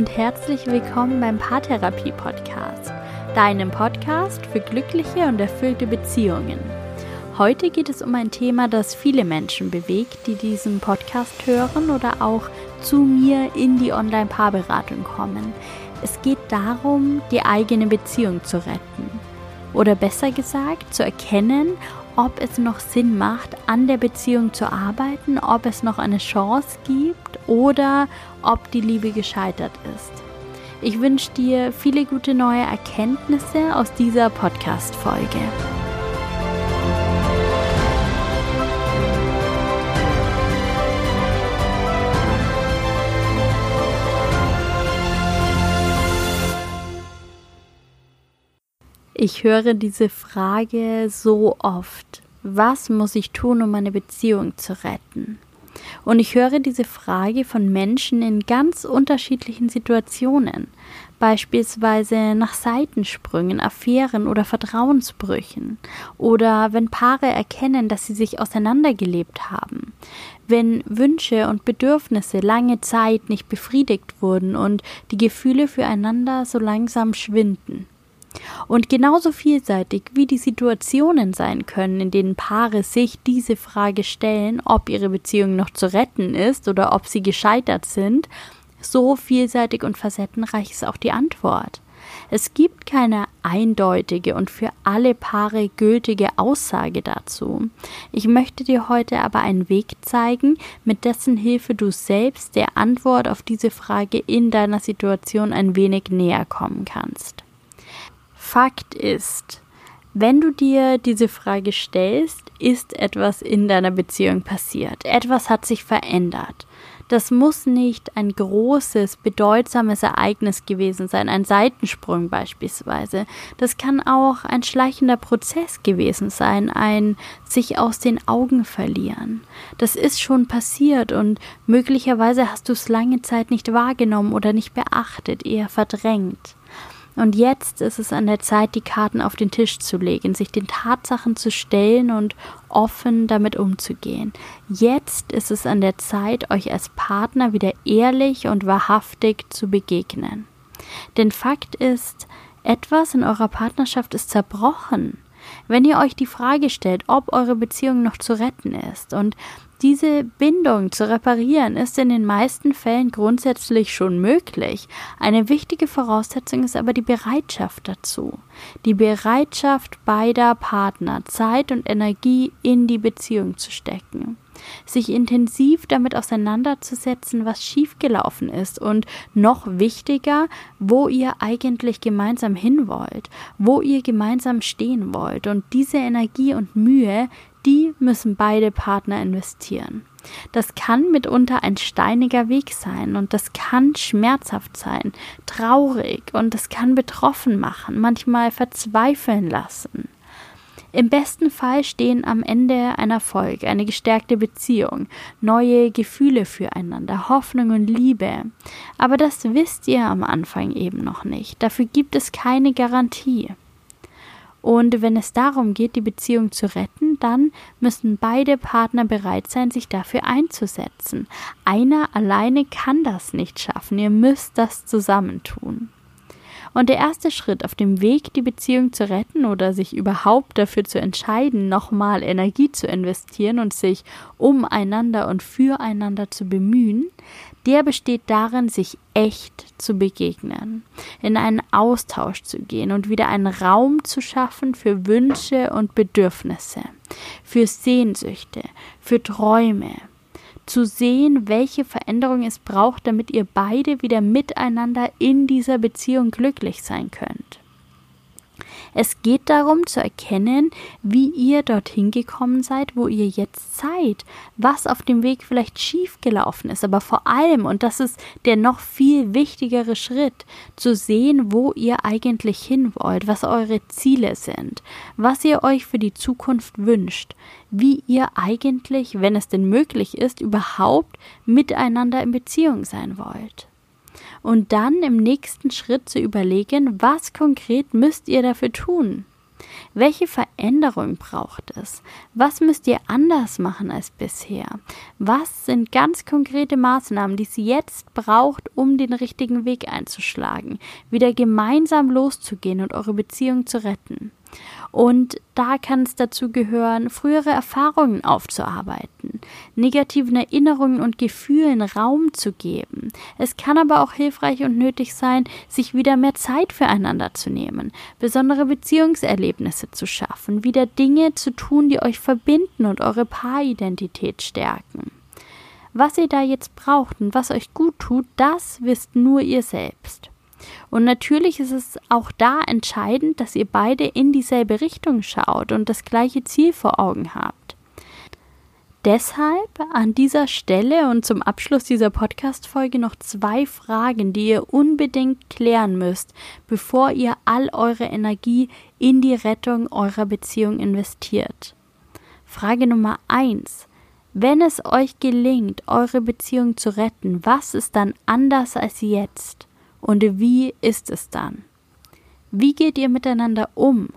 und herzlich willkommen beim Paartherapie Podcast, deinem Podcast für glückliche und erfüllte Beziehungen. Heute geht es um ein Thema, das viele Menschen bewegt, die diesen Podcast hören oder auch zu mir in die Online-Paarberatung kommen. Es geht darum, die eigene Beziehung zu retten. Oder besser gesagt, zu erkennen, ob es noch Sinn macht, an der Beziehung zu arbeiten, ob es noch eine Chance gibt oder ob die Liebe gescheitert ist. Ich wünsche dir viele gute neue Erkenntnisse aus dieser Podcast-Folge. Ich höre diese Frage so oft. Was muss ich tun, um meine Beziehung zu retten? Und ich höre diese Frage von Menschen in ganz unterschiedlichen Situationen, beispielsweise nach Seitensprüngen, Affären oder Vertrauensbrüchen, oder wenn Paare erkennen, dass sie sich auseinandergelebt haben, wenn Wünsche und Bedürfnisse lange Zeit nicht befriedigt wurden und die Gefühle füreinander so langsam schwinden. Und genauso vielseitig wie die Situationen sein können, in denen Paare sich diese Frage stellen, ob ihre Beziehung noch zu retten ist oder ob sie gescheitert sind, so vielseitig und facettenreich ist auch die Antwort. Es gibt keine eindeutige und für alle Paare gültige Aussage dazu. Ich möchte dir heute aber einen Weg zeigen, mit dessen Hilfe du selbst der Antwort auf diese Frage in deiner Situation ein wenig näher kommen kannst. Fakt ist, wenn du dir diese Frage stellst, ist etwas in deiner Beziehung passiert. Etwas hat sich verändert. Das muss nicht ein großes, bedeutsames Ereignis gewesen sein, ein Seitensprung beispielsweise. Das kann auch ein schleichender Prozess gewesen sein, ein sich aus den Augen verlieren. Das ist schon passiert und möglicherweise hast du es lange Zeit nicht wahrgenommen oder nicht beachtet, eher verdrängt. Und jetzt ist es an der Zeit, die Karten auf den Tisch zu legen, sich den Tatsachen zu stellen und offen damit umzugehen. Jetzt ist es an der Zeit, euch als Partner wieder ehrlich und wahrhaftig zu begegnen. Denn Fakt ist, etwas in eurer Partnerschaft ist zerbrochen. Wenn ihr euch die Frage stellt, ob eure Beziehung noch zu retten ist und diese Bindung zu reparieren ist in den meisten Fällen grundsätzlich schon möglich. Eine wichtige Voraussetzung ist aber die Bereitschaft dazu. Die Bereitschaft beider Partner, Zeit und Energie in die Beziehung zu stecken sich intensiv damit auseinanderzusetzen, was schiefgelaufen ist und noch wichtiger, wo ihr eigentlich gemeinsam hin wollt, wo ihr gemeinsam stehen wollt und diese Energie und Mühe die müssen beide Partner investieren. Das kann mitunter ein steiniger Weg sein und das kann schmerzhaft sein, traurig und das kann betroffen machen, manchmal verzweifeln lassen. Im besten Fall stehen am Ende ein Erfolg, eine gestärkte Beziehung, neue Gefühle füreinander, Hoffnung und Liebe. Aber das wisst ihr am Anfang eben noch nicht. Dafür gibt es keine Garantie. Und wenn es darum geht, die Beziehung zu retten, dann müssen beide Partner bereit sein, sich dafür einzusetzen. Einer alleine kann das nicht schaffen. Ihr müsst das zusammen tun. Und der erste Schritt auf dem Weg, die Beziehung zu retten oder sich überhaupt dafür zu entscheiden, nochmal Energie zu investieren und sich umeinander und füreinander zu bemühen, der besteht darin, sich echt zu begegnen, in einen Austausch zu gehen und wieder einen Raum zu schaffen für Wünsche und Bedürfnisse, für Sehnsüchte, für Träume, zu sehen, welche Veränderung es braucht, damit ihr beide wieder miteinander in dieser Beziehung glücklich sein könnt. Es geht darum zu erkennen, wie ihr dorthin gekommen seid, wo ihr jetzt seid, was auf dem Weg vielleicht schiefgelaufen ist, aber vor allem, und das ist der noch viel wichtigere Schritt, zu sehen, wo ihr eigentlich hin wollt, was eure Ziele sind, was ihr euch für die Zukunft wünscht, wie ihr eigentlich, wenn es denn möglich ist, überhaupt miteinander in Beziehung sein wollt und dann im nächsten Schritt zu überlegen, was konkret müsst ihr dafür tun. Welche Veränderung braucht es? Was müsst ihr anders machen als bisher? Was sind ganz konkrete Maßnahmen, die es jetzt braucht, um den richtigen Weg einzuschlagen, wieder gemeinsam loszugehen und eure Beziehung zu retten? Und da kann es dazu gehören, frühere Erfahrungen aufzuarbeiten, negativen Erinnerungen und Gefühlen Raum zu geben. Es kann aber auch hilfreich und nötig sein, sich wieder mehr Zeit füreinander zu nehmen, besondere Beziehungserlebnisse zu schaffen, wieder Dinge zu tun, die euch verbinden und eure Paaridentität stärken. Was ihr da jetzt braucht und was euch gut tut, das wisst nur ihr selbst. Und natürlich ist es auch da entscheidend, dass ihr beide in dieselbe Richtung schaut und das gleiche Ziel vor Augen habt. Deshalb an dieser Stelle und zum Abschluss dieser Podcast-Folge noch zwei Fragen, die ihr unbedingt klären müsst, bevor ihr all eure Energie in die Rettung eurer Beziehung investiert. Frage Nummer eins. Wenn es euch gelingt, eure Beziehung zu retten, was ist dann anders als jetzt? Und wie ist es dann? Wie geht ihr miteinander um?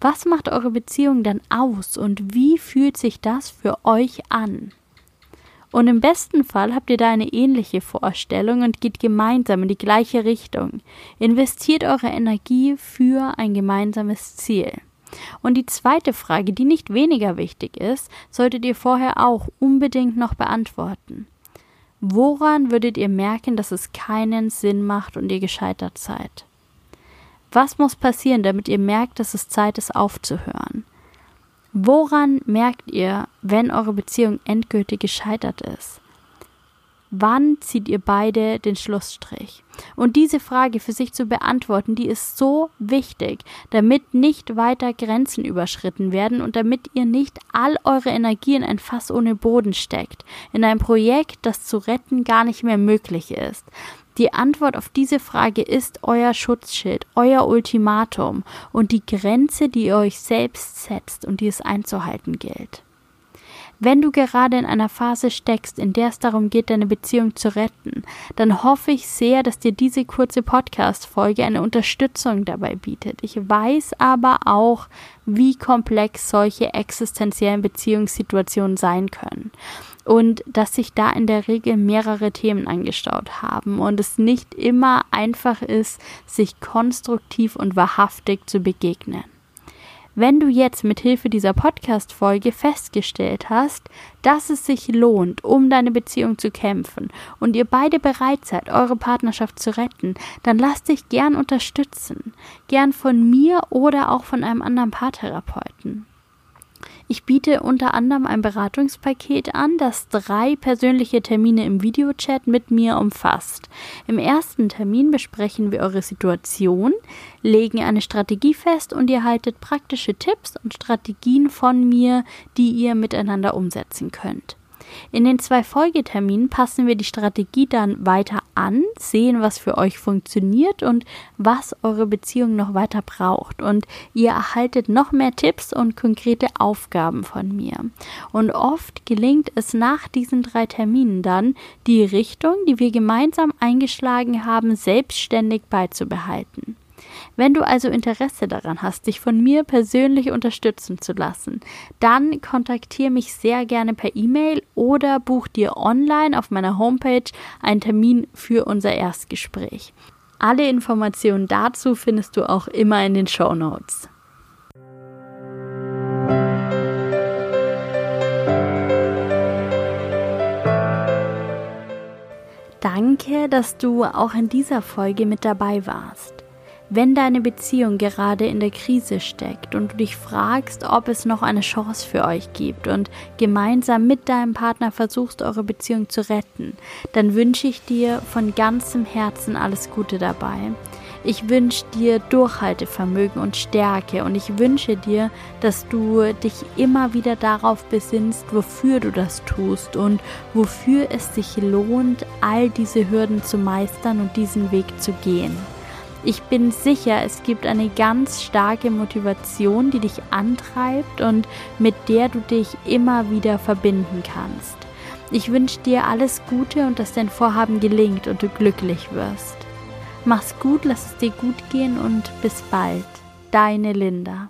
Was macht eure Beziehung dann aus und wie fühlt sich das für euch an? Und im besten Fall habt ihr da eine ähnliche Vorstellung und geht gemeinsam in die gleiche Richtung. Investiert eure Energie für ein gemeinsames Ziel. Und die zweite Frage, die nicht weniger wichtig ist, solltet ihr vorher auch unbedingt noch beantworten. Woran würdet ihr merken, dass es keinen Sinn macht und ihr gescheitert seid? Was muss passieren, damit ihr merkt, dass es Zeit ist aufzuhören? Woran merkt ihr, wenn eure Beziehung endgültig gescheitert ist? Wann zieht ihr beide den Schlussstrich? Und diese Frage für sich zu beantworten, die ist so wichtig, damit nicht weiter Grenzen überschritten werden und damit ihr nicht all eure Energie in ein Fass ohne Boden steckt, in ein Projekt, das zu retten gar nicht mehr möglich ist. Die Antwort auf diese Frage ist euer Schutzschild, euer Ultimatum und die Grenze, die ihr euch selbst setzt und die es einzuhalten gilt. Wenn du gerade in einer Phase steckst, in der es darum geht, deine Beziehung zu retten, dann hoffe ich sehr, dass dir diese kurze Podcast-Folge eine Unterstützung dabei bietet. Ich weiß aber auch, wie komplex solche existenziellen Beziehungssituationen sein können und dass sich da in der Regel mehrere Themen angestaut haben und es nicht immer einfach ist, sich konstruktiv und wahrhaftig zu begegnen. Wenn du jetzt mit Hilfe dieser Podcast-Folge festgestellt hast, dass es sich lohnt, um deine Beziehung zu kämpfen und ihr beide bereit seid, eure Partnerschaft zu retten, dann lass dich gern unterstützen. Gern von mir oder auch von einem anderen Paartherapeuten. Ich biete unter anderem ein Beratungspaket an, das drei persönliche Termine im Videochat mit mir umfasst. Im ersten Termin besprechen wir eure Situation, legen eine Strategie fest und ihr haltet praktische Tipps und Strategien von mir, die ihr miteinander umsetzen könnt. In den zwei Folgeterminen passen wir die Strategie dann weiter an, sehen, was für euch funktioniert und was eure Beziehung noch weiter braucht. Und ihr erhaltet noch mehr Tipps und konkrete Aufgaben von mir. Und oft gelingt es nach diesen drei Terminen dann, die Richtung, die wir gemeinsam eingeschlagen haben, selbstständig beizubehalten. Wenn du also Interesse daran hast, dich von mir persönlich unterstützen zu lassen, dann kontaktiere mich sehr gerne per E-Mail oder buch dir online auf meiner Homepage einen Termin für unser Erstgespräch. Alle Informationen dazu findest du auch immer in den Show Notes. Danke, dass du auch in dieser Folge mit dabei warst. Wenn deine Beziehung gerade in der Krise steckt und du dich fragst, ob es noch eine Chance für euch gibt und gemeinsam mit deinem Partner versuchst, eure Beziehung zu retten, dann wünsche ich dir von ganzem Herzen alles Gute dabei. Ich wünsche dir Durchhaltevermögen und Stärke und ich wünsche dir, dass du dich immer wieder darauf besinnst, wofür du das tust und wofür es sich lohnt, all diese Hürden zu meistern und diesen Weg zu gehen. Ich bin sicher, es gibt eine ganz starke Motivation, die dich antreibt und mit der du dich immer wieder verbinden kannst. Ich wünsche dir alles Gute und dass dein Vorhaben gelingt und du glücklich wirst. Mach's gut, lass es dir gut gehen und bis bald. Deine Linda.